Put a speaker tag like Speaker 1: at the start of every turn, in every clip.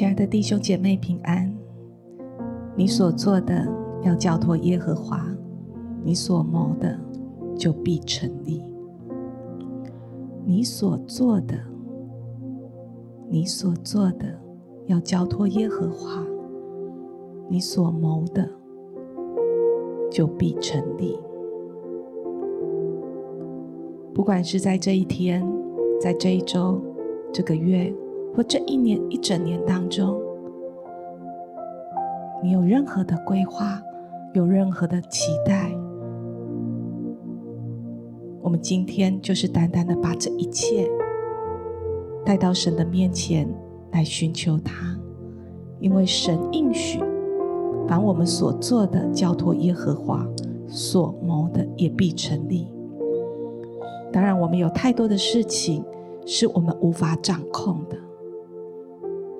Speaker 1: 亲爱的弟兄姐妹平安，你所做的要交托耶和华，你所谋的就必成立。你所做的，你所做的要交托耶和华，你所谋的就必成立。不管是在这一天，在这一周，这个月。或这一年一整年当中，你有任何的规划，有任何的期待，我们今天就是单单的把这一切带到神的面前来寻求他，因为神应许，凡我们所做的交托耶和华，所谋的也必成立。当然，我们有太多的事情是我们无法掌控的。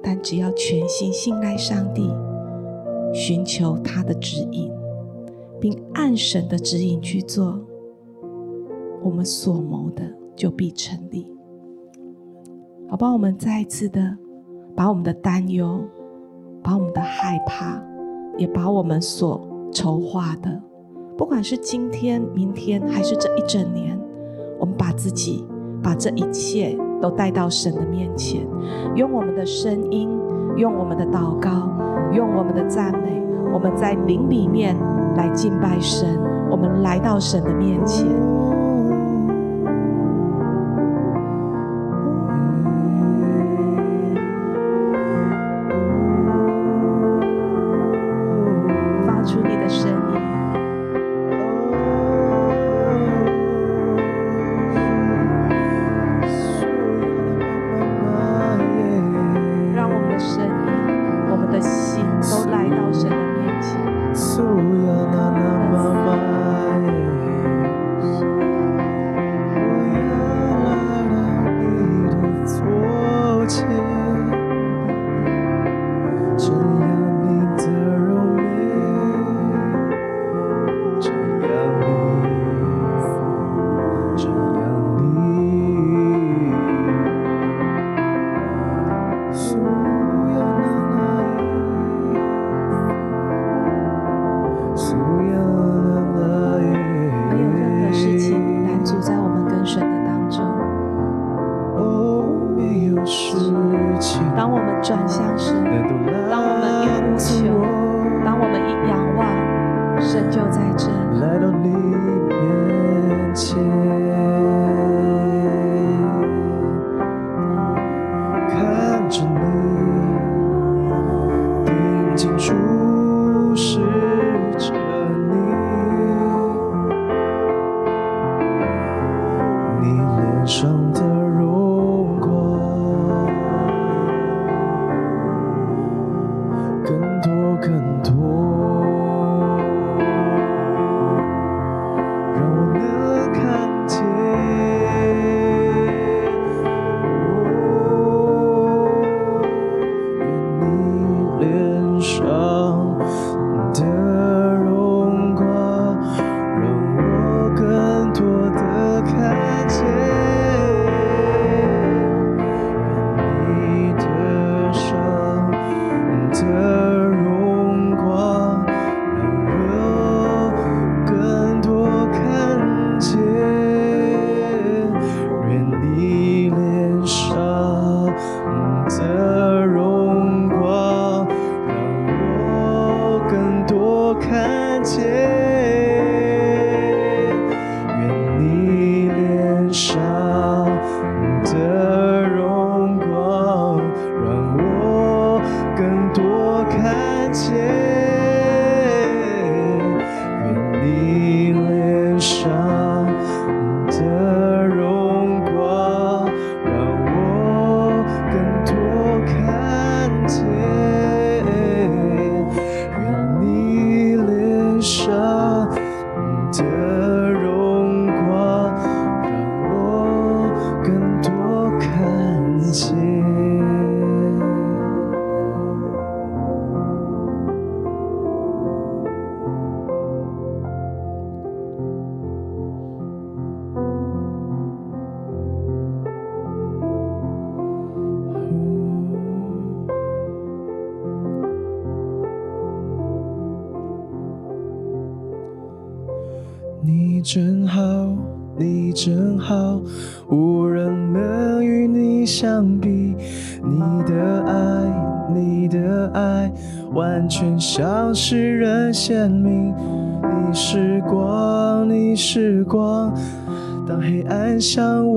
Speaker 1: 但只要全心信赖上帝，寻求他的指引，并按神的指引去做，我们所谋的就必成立。好吧，我们再一次的把我们的担忧、把我们的害怕，也把我们所筹划的，不管是今天、明天，还是这一整年，我们把自己、把这一切。都带到神的面前，用我们的声音，用我们的祷告，用我们的赞美，我们在灵里面来敬拜神。我们来到神的面前。
Speaker 2: 天上的，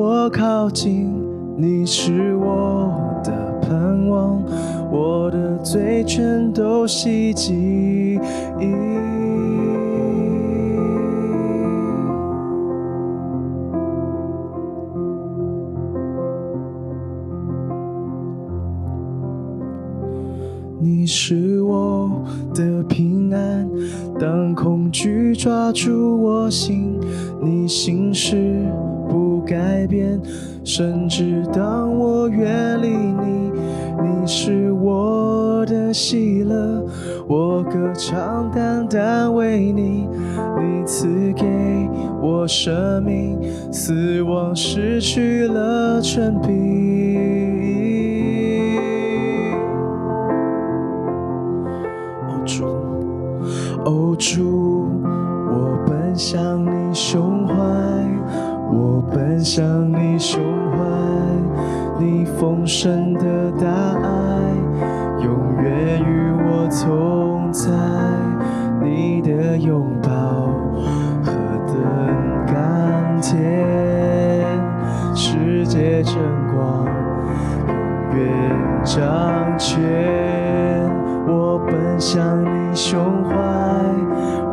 Speaker 2: 我靠近，你是我的盼望，我的罪全都洗净。你是我的平安，当恐惧抓住我心，你心事改变，甚至当我远离你，你是我的喜乐，我歌唱单单为你，你赐给我生命，死亡失去了权柄。哦，主，我奔向，向你胸怀，你丰盛的大爱永远与我同在，你的拥抱何等甘甜，世界真光永远掌权，我奔向你胸怀。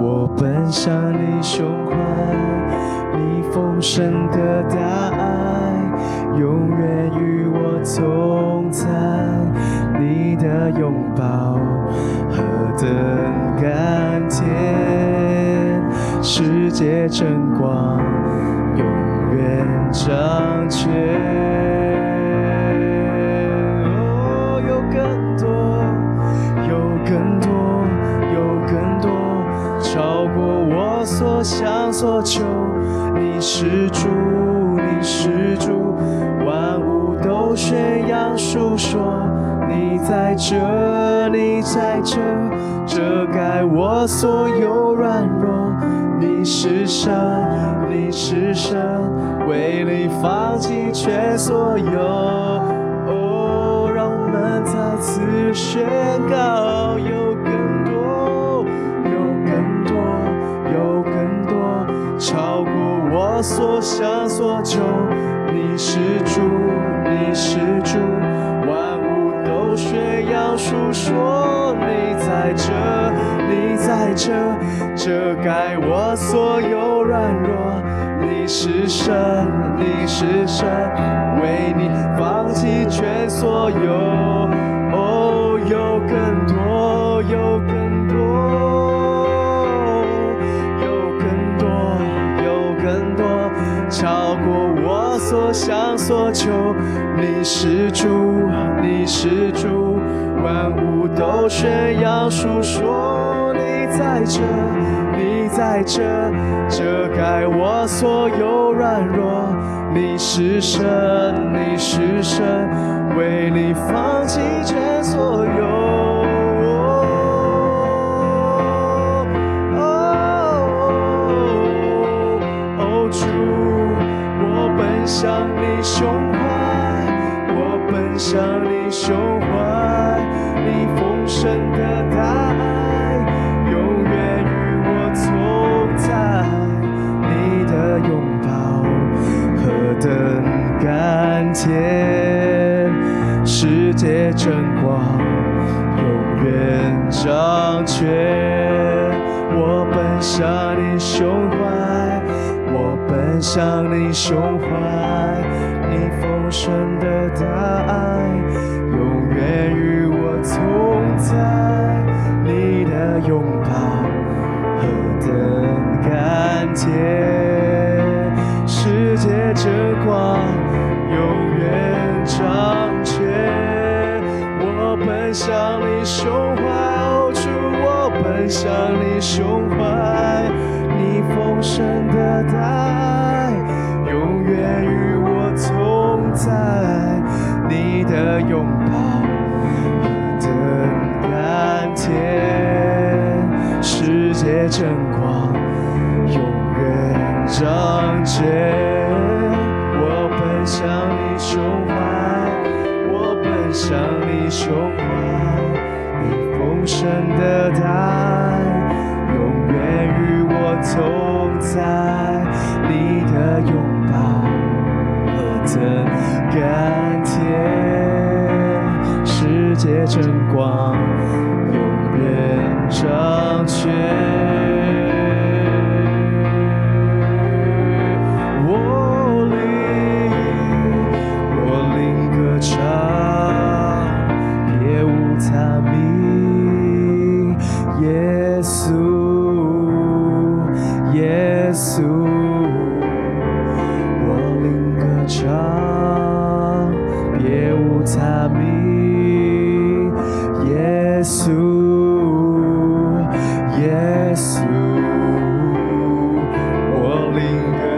Speaker 2: 我奔向你胸怀，丰盛的大爱，永远与我同在，你的拥抱何等甘甜，世界正光，永远掌权。哦，有更多，有更多，有更多，超过我所想所求。你是主，你是主，万物都宣扬述说，你在这，你在这，遮盖我所有软弱。你是神，你是神，为你放弃全所有。哦，让我们再次宣告。所想所求，你是主，你是主，万物都宣扬述说，你在这，你在这，遮盖我所有软弱。你是神，你是神，为你放弃全所有。哦，有更多，有更多。所想所求，你是主，你是主，万物都宣扬述说，你在这，你在这，遮盖我所有软弱，你是神，你是神，为你放弃全所有。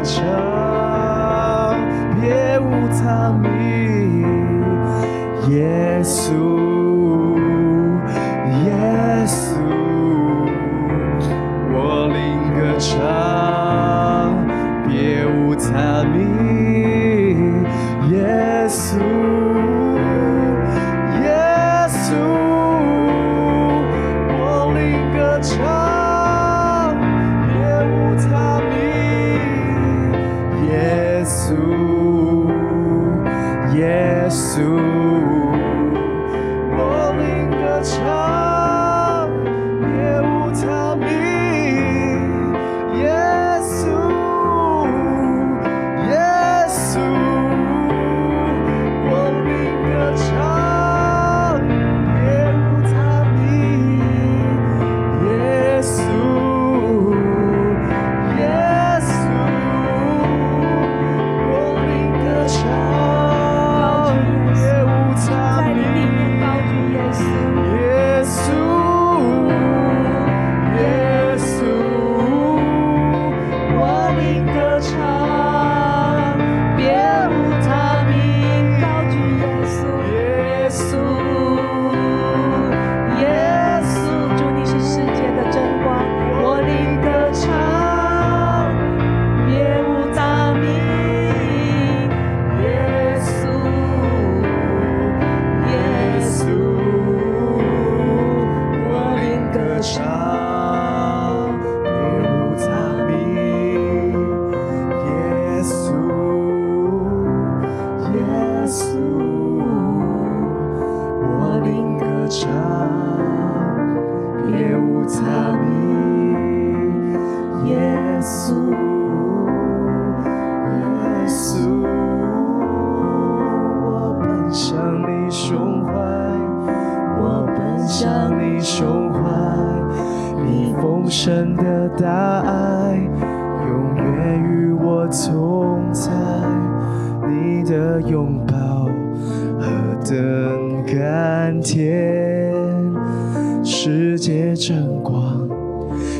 Speaker 2: church. 拥抱，何等甘甜，世界真光，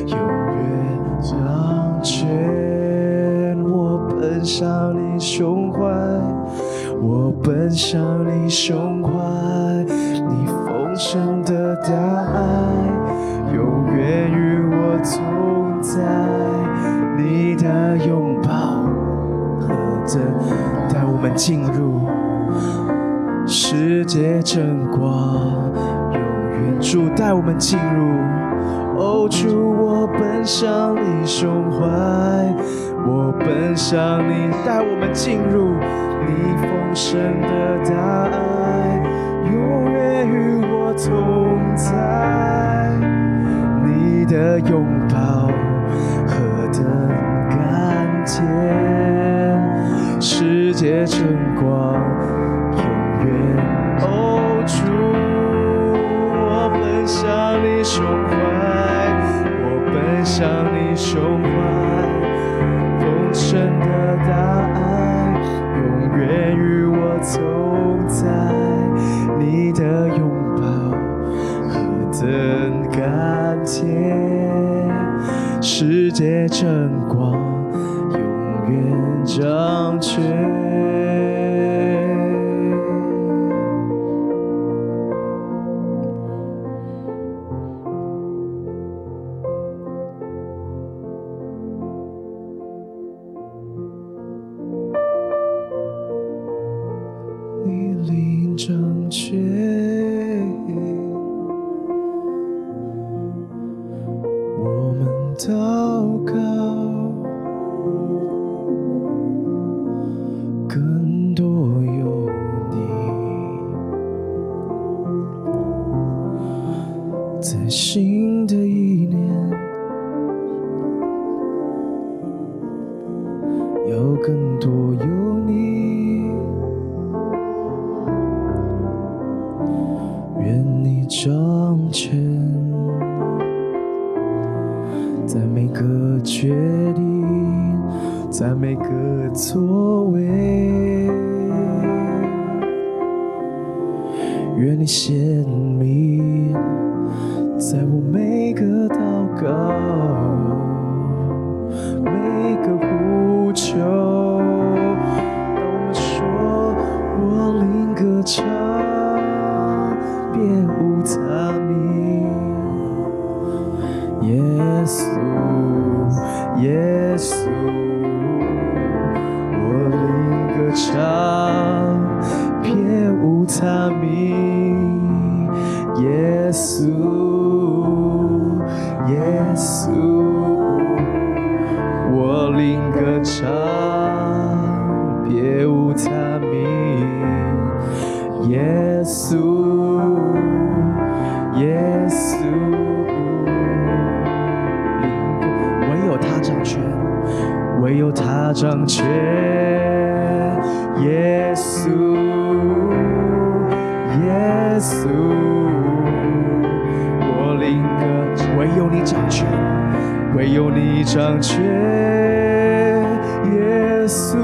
Speaker 2: 永远向前，我奔向你胸怀，我奔向你胸怀，你丰盛的大爱，永远与。进入世界真光，永远助带我们进入。哦，主，我奔向你胸怀，我奔向你，带我们进入你丰盛的大爱，永远与我同在，你的拥抱。晨光，永远。哦，主，我奔向你胸怀，我奔向你胸怀，丰盛的大爱，永远与我同在，你的拥抱何等甘甜，世界真光，永远掌权。决定，在每个座位。愿你显明，唯有他掌权。耶稣，耶稣。我灵歌唯有你掌权，唯有你掌
Speaker 1: 权，耶稣，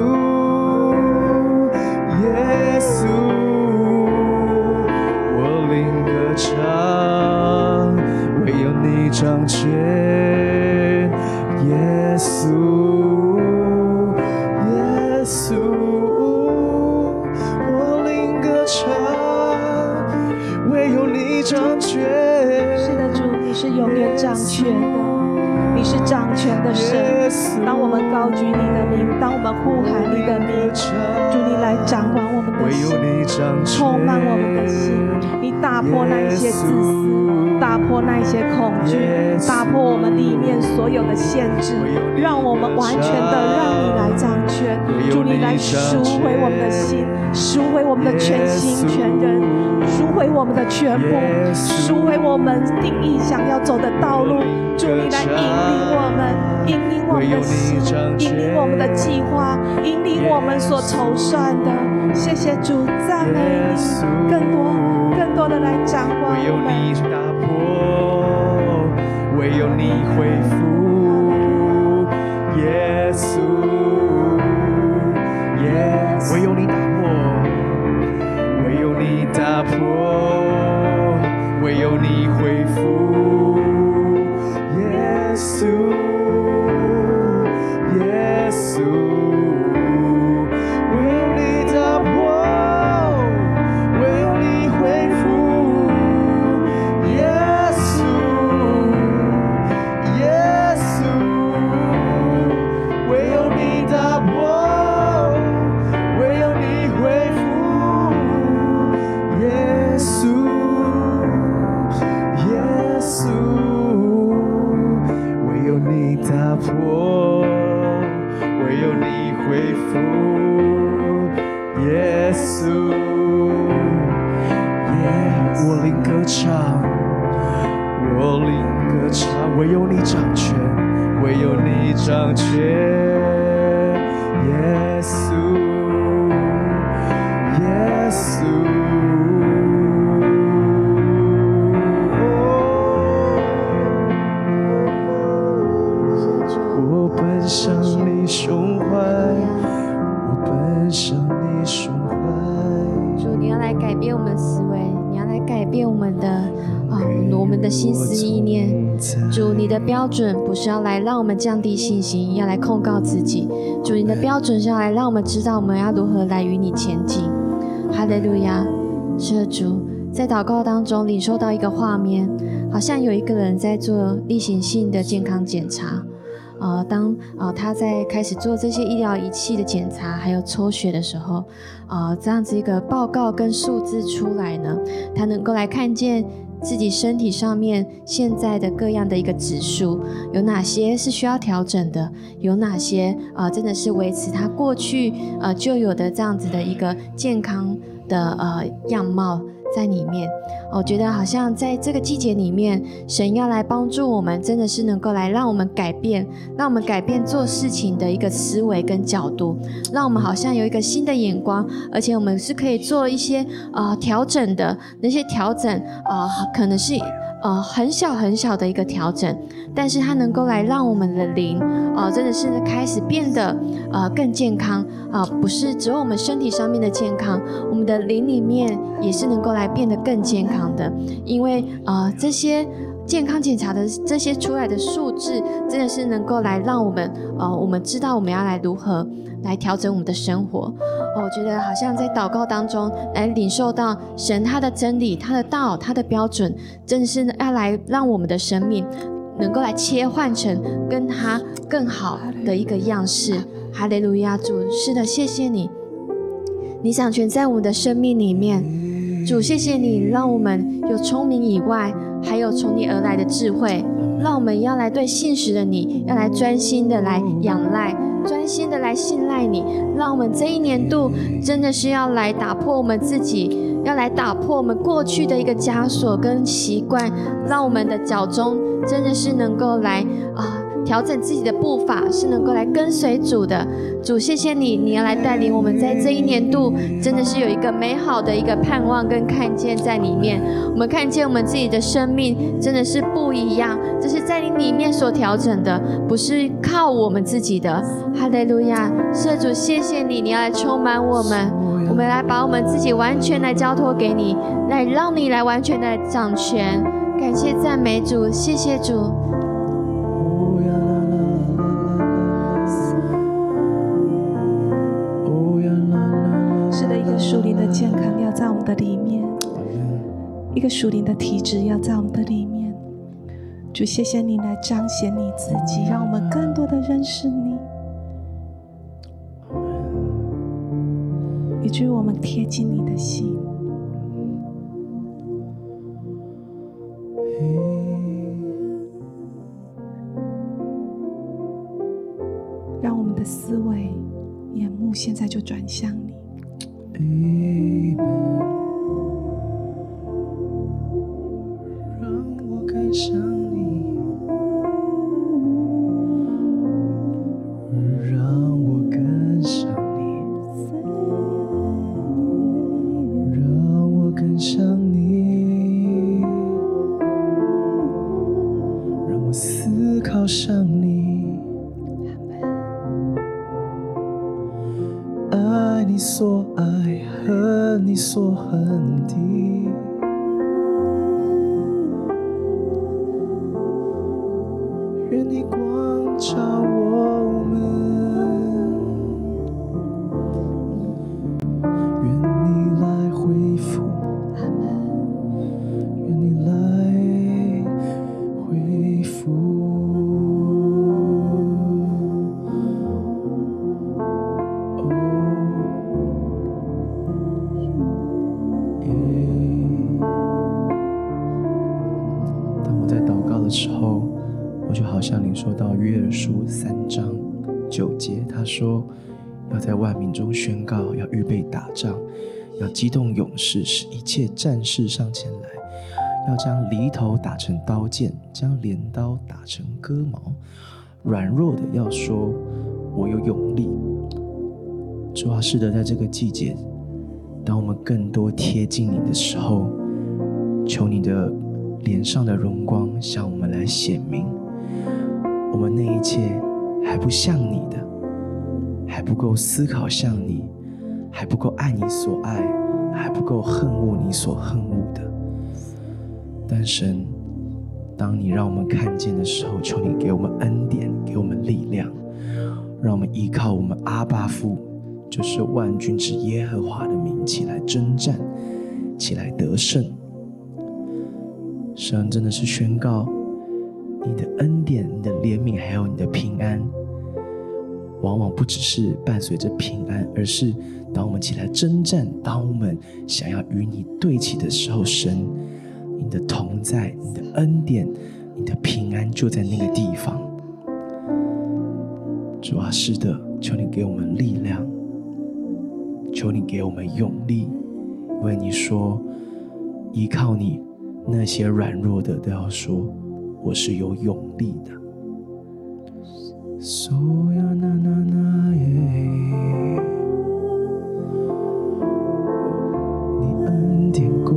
Speaker 1: 那一些恐惧，打破我们里面所有的限制，让我们完全的让你来掌权。主你来赎回我们的心，赎回我们的全心全人，赎回我们的全部，赎回我们定义想要走的道路。主你来引领我们，引领我们的心，引领我们的计划，引领我们所筹算的。谢谢主，赞美你，更多更多的来掌管我们。
Speaker 2: 唯有你，恢复，耶
Speaker 3: 稣，上却是要来让我们降低信心，要来控告自己。主，你的标准是要来让我们知道我们要如何来与你前进。哈利路亚！是主在祷告当中领受到一个画面，好像有一个人在做例行性的健康检查。呃，当呃他在开始做这些医疗仪器的检查，还有抽血的时候，呃，这样子一个报告跟数字出来呢，他能够来看见。自己身体上面现在的各样的一个指数，有哪些是需要调整的？有哪些啊、真的是维持他过去呃就有的这样子的一个健康的呃样貌在里面。我觉得好像在这个季节里面，神要来帮助我们，真的是能够来让我们改变，让我们改变做事情的一个思维跟角度，让我们好像有一个新的眼光，而且我们是可以做一些啊、调整的，那些调整啊、可能是。呃，很小很小的一个调整，但是它能够来让我们的灵，呃，真的是开始变得呃更健康啊、不是只有我们身体上面的健康，我们的灵里面也是能够来变得更健康的，因为呃这些健康检查的这些出来的数字，真的是能够来让我们呃我们知道我们要来如何。来调整我们的生活，哦，我觉得好像在祷告当中来领受到神他的真理、他的道、他的标准，真的是要来让我们的生命能够来切换成跟他更好的一个样式。哈利路亚，主，是的，谢谢你，你掌权在我们的生命里面，主，谢谢你让我们有聪明以外，还有从你而来的智慧，让我们要来对信实的你，要来专心的来仰赖。专心的来信赖你，让我们这一年度真的是要来打破我们自己，要来打破我们过去的一个枷锁跟习惯，让我们的脚中真的是能够来啊。调整自己的步伐，是能够来跟随主的。主，谢谢你，你要来带领我们，在这一年度，真的是有一个美好的一个盼望跟看见在里面。我们看见我们自己的生命真的是不一样，这是在你里面所调整的，不是靠我们自己的。哈利路亚，圣主，谢谢你，你要来充满我们，我们来把我们自己完全来交托给你，来让你来完全的掌权。感谢赞美主，谢谢主。
Speaker 1: 是的，一个属灵的健康要在我们的里面，一个属灵的体质要在我们的里面。主，谢谢你来彰显你自己，让我们更多的认识你，以至于我们贴近你的心，
Speaker 2: 动勇士，使一切战士上前来，要将犁头打成刀剑，将镰刀打成戈矛。软弱的要说：“我有勇力。”主啊，是的，在这个季节，当我们更多贴近你的时候，求你的脸上的荣光向我们来显明，我们那一切还不像你的。还不够思考像你，还不够爱你所爱，还不够恨恶你所恨恶的。但神，当你让我们看见的时候，求你给我们恩典，给我们力量，让我们依靠我们阿爸父，就是万军之耶和华的名起来征战，起来得胜。神真的是宣告你的恩典、你的怜悯，还有你的平安。往往不只是伴随着平安，而是当我们起来征战，当我们想要与你对齐的时候，神，你的同在、你的恩典、你的平安就在那个地方。主啊，是的，求你给我们力量，求你给我们勇力，因为你说依靠你，那些软弱的都要说：“我是有勇力的。”所有那那那耶，你恩典够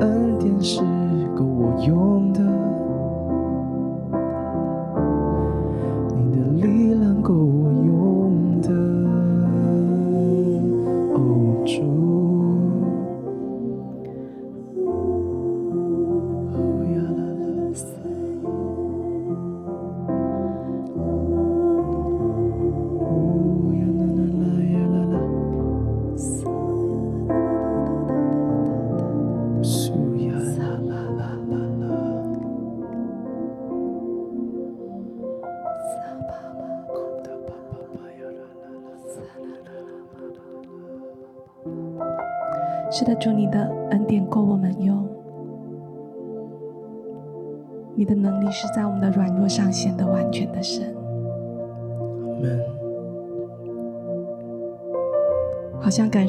Speaker 2: 恩典是够我用的，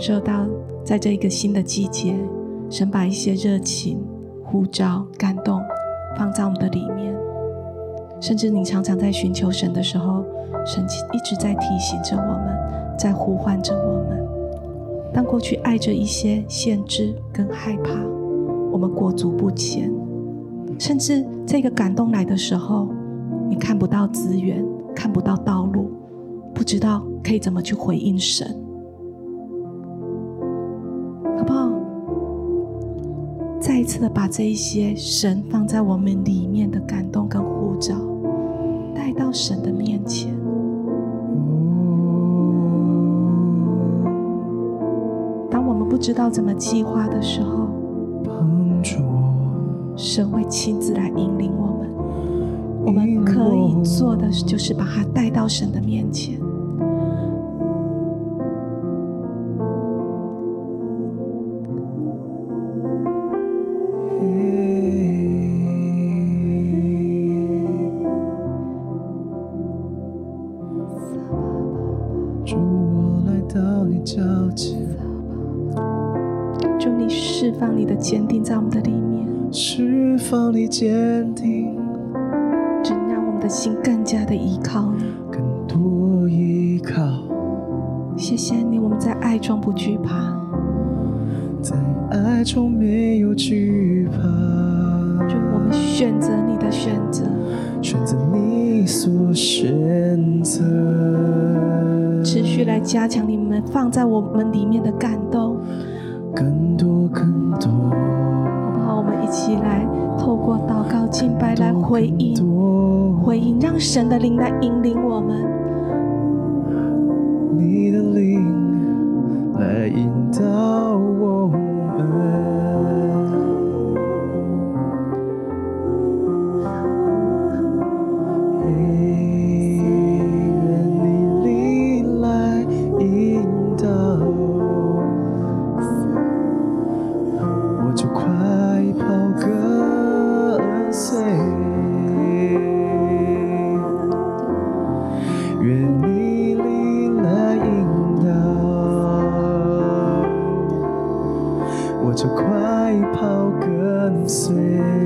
Speaker 1: 受到，在这一个新的季节，神把一些热情、呼召、感动放在我们的里面，甚至你常常在寻求神的时候，神一直在提醒着我们，在呼唤着我们。当过去爱着一些限制跟害怕，我们裹足不前，甚至这个感动来的时候，你看不到资源，看不到道路，不知道可以怎么去回应神，次的把这一些神放在我们里面的感动跟护照，带到神的面前。当我们不知道怎么计划的时候，神会亲自来引领我们。我们可以做的就是把它带到神的面前。释放你坚定，只让我们的心更加的依靠你，
Speaker 2: 更多依靠。
Speaker 1: 谢谢你，我们在爱中不惧怕，
Speaker 2: 在爱中没有惧怕。
Speaker 1: 就我们选择你的选择，
Speaker 2: 选择你所选择，
Speaker 1: 持续来加强你们放在我们里面的感动。
Speaker 2: 更多更多，
Speaker 1: 起来透过祷告敬拜来回应，回应，让神的灵来引领我们。
Speaker 2: 你的灵来引导我
Speaker 1: 们。svētīts.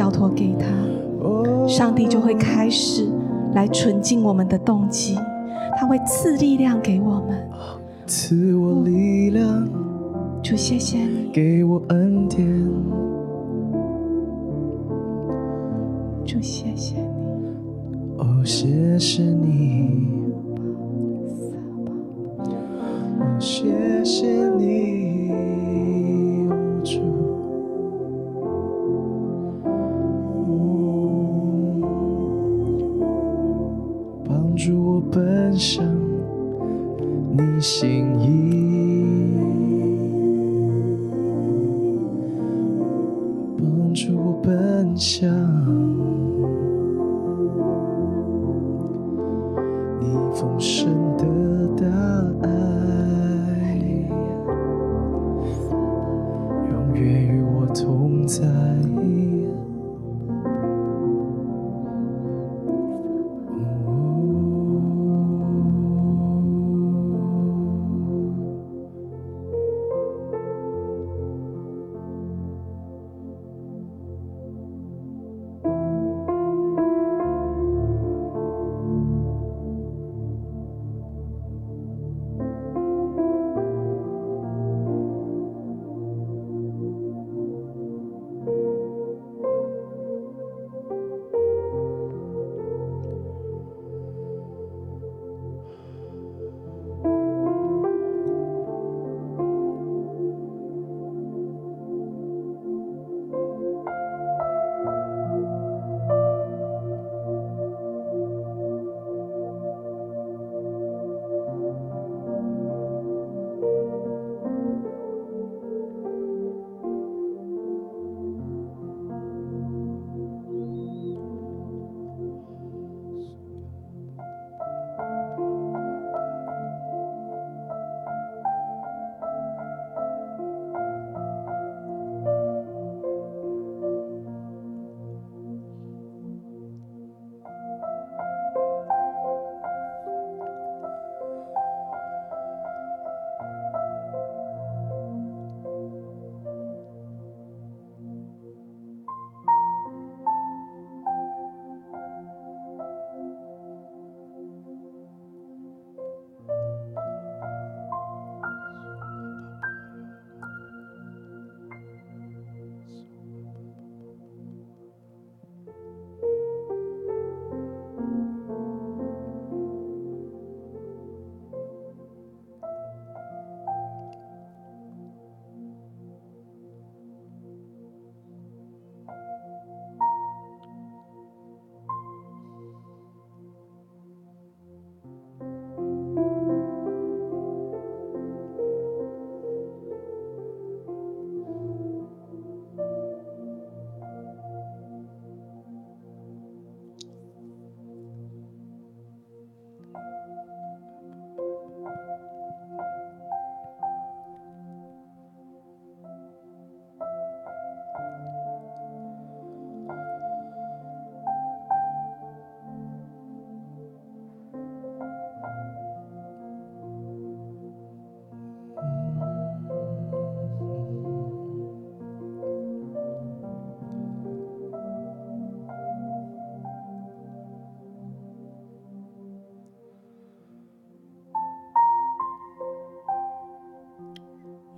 Speaker 1: 交托给他，上帝就会开始来纯净我们的动机，他会赐力量给我们，
Speaker 2: 赐我力量，
Speaker 1: 主谢谢你，
Speaker 2: 给我恩典，
Speaker 1: 主谢谢你，
Speaker 2: 哦，谢谢你。谢谢你，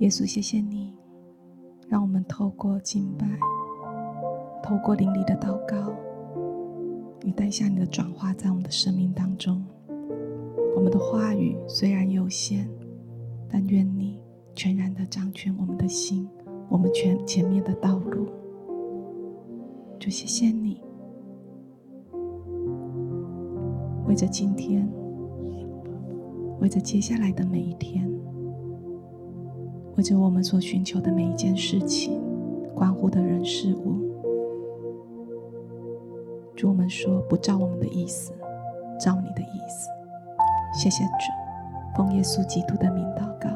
Speaker 1: 耶稣，谢谢你，让我们透过敬拜，透过灵里的祷告，你带下你的转化在我们的生命当中。我们的话语虽然有限，但愿你全然的掌权我们的心，我们全前面的道路。就谢谢你，为着今天，为着接下来的每一天。为着我们所寻求的每一件事情，关乎的人事物，主我们说不照我们的意思，照你的意思。谢谢主，奉耶稣基督的名祷告。